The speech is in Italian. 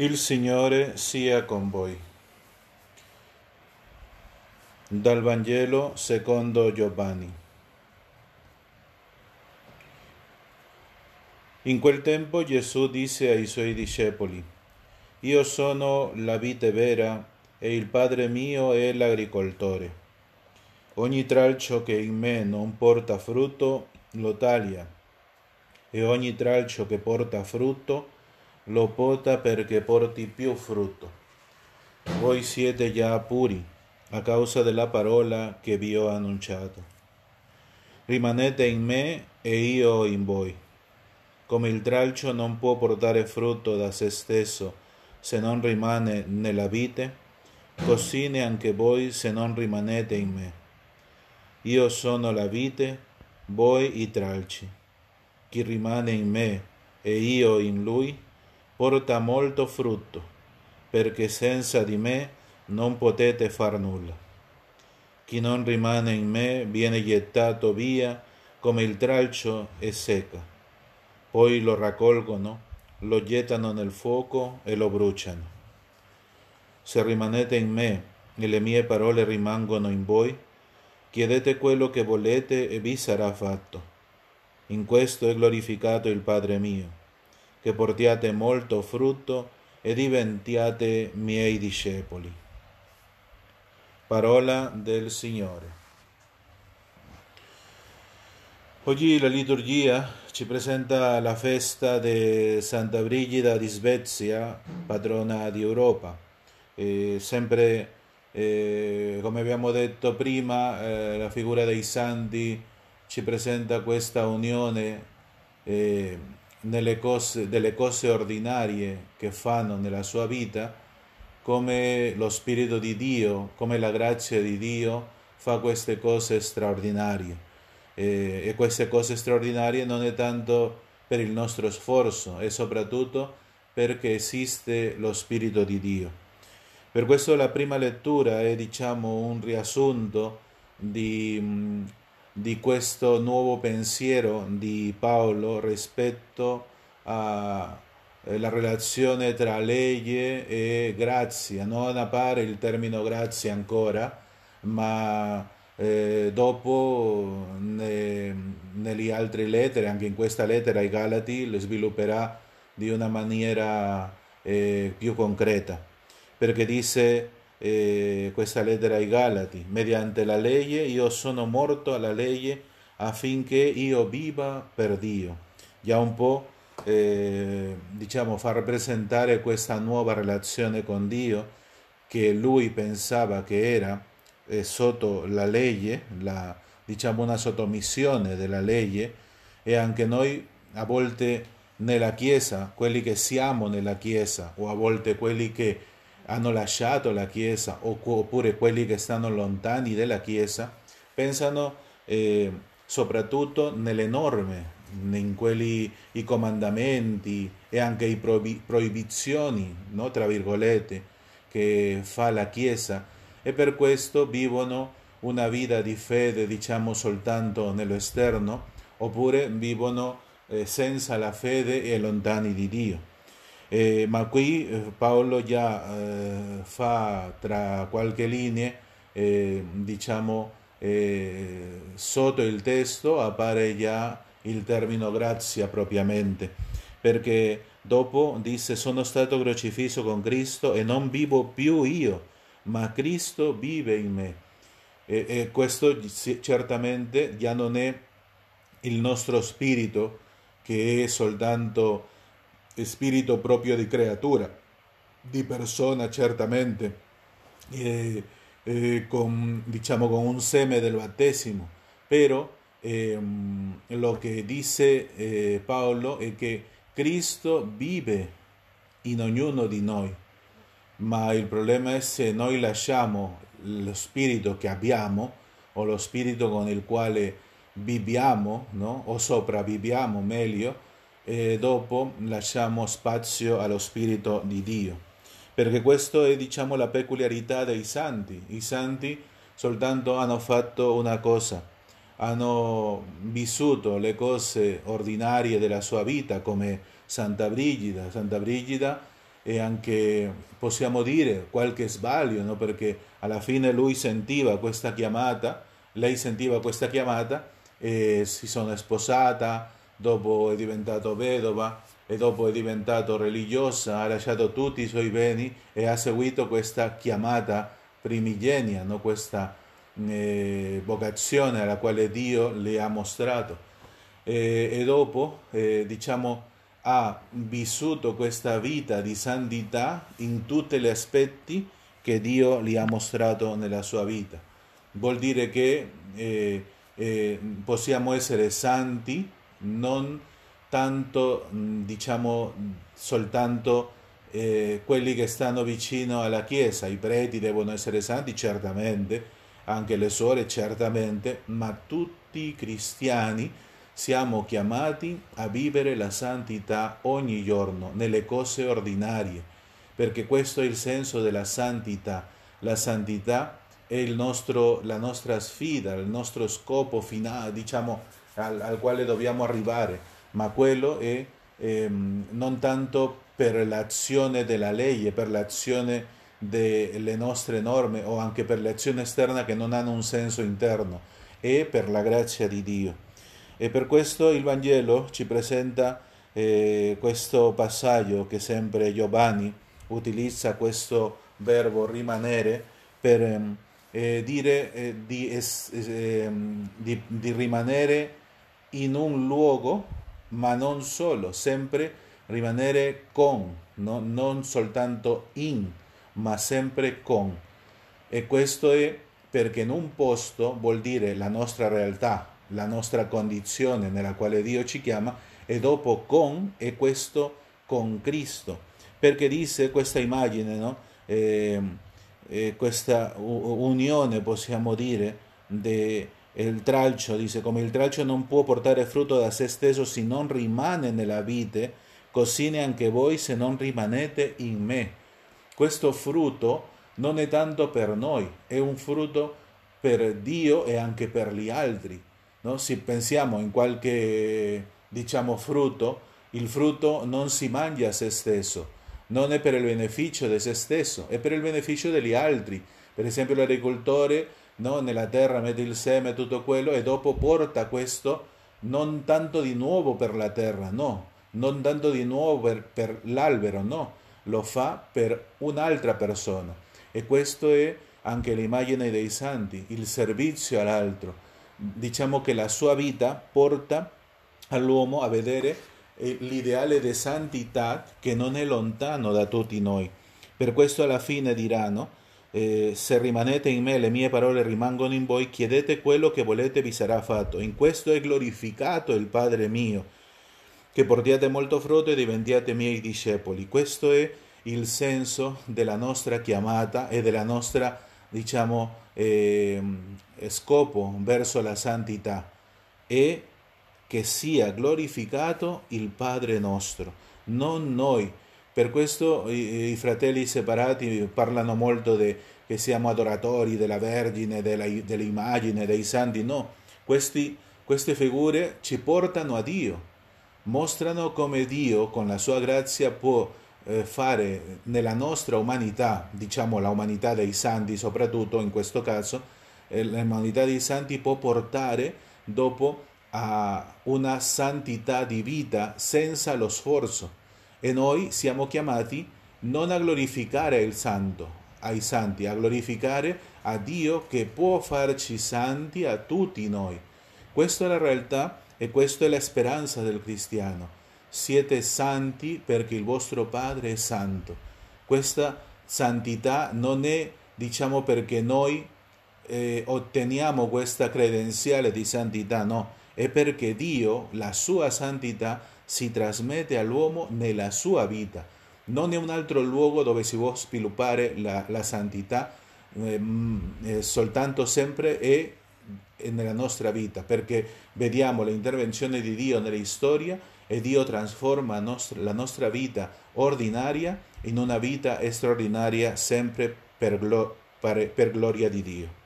Il Signore sia con voi. Dal Vangelo secondo Giovanni. In quel tempo Gesù disse ai suoi discepoli, Io sono la vite vera e il Padre mio è l'agricoltore. Ogni tralcio che in me non porta frutto lo taglia e ogni tralcio che porta frutto lo pota perché porti più frutto. Voi siete già puri a causa della parola che vi ho annunciato. Rimanete in me e io in voi. Come il tralcio non può portare frutto da se stesso se non rimane nella vite, così neanche voi se non rimanete in me. Io sono la vite, voi i tralci. Chi rimane in me e io in lui, porta molto frutto, perché senza di me non potete far nulla. Chi non rimane in me viene gettato via come il tralcio e secca. Poi lo raccolgono, lo gettano nel fuoco e lo bruciano. Se rimanete in me e le mie parole rimangono in voi, chiedete quello che volete e vi sarà fatto. In questo è glorificato il Padre mio che portiate molto frutto e diventiate miei discepoli. Parola del Signore. Oggi la liturgia ci presenta la festa di Santa Brigida di Svezia, patrona di Europa. E sempre, eh, come abbiamo detto prima, eh, la figura dei santi ci presenta questa unione eh, nelle cose, delle cose ordinarie che fanno nella sua vita, come lo Spirito di Dio, come la grazia di Dio fa queste cose straordinarie. E, e queste cose straordinarie non è tanto per il nostro sforzo, è soprattutto perché esiste lo Spirito di Dio. Per questo la prima lettura è diciamo un riassunto di di questo nuovo pensiero di Paolo rispetto alla eh, relazione tra legge e grazia. Non appare il termine grazia ancora, ma eh, dopo ne, nelle altre lettere, anche in questa lettera ai Galati, lo svilupperà di una maniera eh, più concreta, perché dice eh, questa lettera ai Galati, mediante la legge io sono morto alla legge affinché io viva per Dio. Già un po' eh, diciamo fa rappresentare questa nuova relazione con Dio che lui pensava che era eh, sotto la legge, la, diciamo una sottomissione della legge e anche noi a volte nella Chiesa, quelli che siamo nella Chiesa o a volte quelli che hanno lasciato la Chiesa oppure quelli che stanno lontani dalla Chiesa, pensano eh, soprattutto nelle norme, in quelli i comandamenti e anche i proibizioni, no, tra virgolette, che fa la Chiesa e per questo vivono una vita di fede, diciamo, soltanto nell'esterno, oppure vivono eh, senza la fede e lontani di Dio. Eh, ma qui eh, Paolo già eh, fa tra qualche linea, eh, diciamo, eh, sotto il testo appare già il termine grazia propriamente, perché dopo dice sono stato crocifisso con Cristo e non vivo più io, ma Cristo vive in me. E, e questo certamente già non è il nostro spirito che è soltanto spirito proprio di creatura, di persona certamente, eh, eh, con, diciamo con un seme del battesimo, però eh, lo che dice eh, Paolo è che Cristo vive in ognuno di noi, ma il problema è se noi lasciamo lo spirito che abbiamo o lo spirito con il quale viviamo no? o sopravviviamo meglio, e dopo lasciamo spazio allo Spirito di Dio. Perché questa è, diciamo, la peculiarità dei santi. I santi soltanto hanno fatto una cosa, hanno vissuto le cose ordinarie della sua vita, come Santa Brigida. Santa Brigida e anche possiamo dire qualche sbaglio, no? perché alla fine lui sentiva questa chiamata, lei sentiva questa chiamata e si sono sposata, dopo è diventato vedova e dopo è diventato religiosa, ha lasciato tutti i suoi beni e ha seguito questa chiamata primigenia, no? questa eh, vocazione alla quale Dio le ha mostrato. E, e dopo, eh, diciamo, ha vissuto questa vita di santità in tutti gli aspetti che Dio gli ha mostrato nella sua vita. Vuol dire che eh, eh, possiamo essere santi non tanto, diciamo, soltanto eh, quelli che stanno vicino alla Chiesa, i preti devono essere santi, certamente, anche le suore, certamente, ma tutti i cristiani siamo chiamati a vivere la santità ogni giorno, nelle cose ordinarie, perché questo è il senso della santità. La santità è nostro, la nostra sfida, il nostro scopo finale, diciamo, al, al quale dobbiamo arrivare, ma quello è ehm, non tanto per l'azione della legge, per l'azione delle nostre norme o anche per l'azione esterna che non hanno un senso interno, è per la grazia di Dio. E per questo il Vangelo ci presenta eh, questo passaggio che sempre Giovanni utilizza questo verbo rimanere per eh, dire eh, di, es, di, di rimanere in un luogo, ma non solo, sempre rimanere con, no? non soltanto in, ma sempre con. E questo è perché in un posto vuol dire la nostra realtà, la nostra condizione nella quale Dio ci chiama e dopo con e questo con Cristo. Perché dice questa immagine, no? eh, eh, questa unione, possiamo dire, del tralcio, dice come il tralcio non può portare frutto da se stesso se non rimane nella vite, così neanche voi se non rimanete in me. Questo frutto non è tanto per noi, è un frutto per Dio e anche per gli altri. No? Se pensiamo in qualche diciamo, frutto, il frutto non si mangia a se stesso, non è per il beneficio di se stesso, è per il beneficio degli altri. Per esempio l'agricoltore no? nella terra mette il seme tutto quello e dopo porta questo non tanto di nuovo per la terra, no, non tanto di nuovo per, per l'albero, no, lo fa per un'altra persona. E questo è anche l'immagine dei santi, il servizio all'altro diciamo che la sua vita porta all'uomo a vedere eh, l'ideale di santità che non è lontano da tutti noi. Per questo alla fine diranno, eh, se rimanete in me, le mie parole rimangono in voi, chiedete quello che volete vi sarà fatto. In questo è glorificato il Padre mio, che portiate molto frutto e diventiate miei discepoli. Questo è il senso della nostra chiamata e della nostra, diciamo, eh, scopo verso la santità e che sia glorificato il Padre nostro, non noi. Per questo i, i fratelli separati parlano molto di che siamo adoratori della Vergine, della, dell'immagine, dei santi. No, Questi, queste figure ci portano a Dio, mostrano come Dio con la sua grazia può eh, fare nella nostra umanità, diciamo la umanità dei santi soprattutto in questo caso, eh, l'umanità dei santi può portare dopo a una santità di vita senza lo sforzo e noi siamo chiamati non a glorificare il santo, ai santi, a glorificare a Dio che può farci santi a tutti noi. Questa è la realtà e questa è la speranza del cristiano siete santi perché il vostro Padre è santo. Questa santità non è, diciamo, perché noi eh, otteniamo questa credenziale di santità, no, è perché Dio, la sua santità, si trasmette all'uomo nella sua vita. Non è un altro luogo dove si può sviluppare la, la santità, eh, eh, soltanto sempre è nella nostra vita, perché vediamo l'intervenzione di Dio nella storia e Dio trasforma la nostra vita ordinaria in una vita straordinaria sempre per, glo- per gloria di Dio.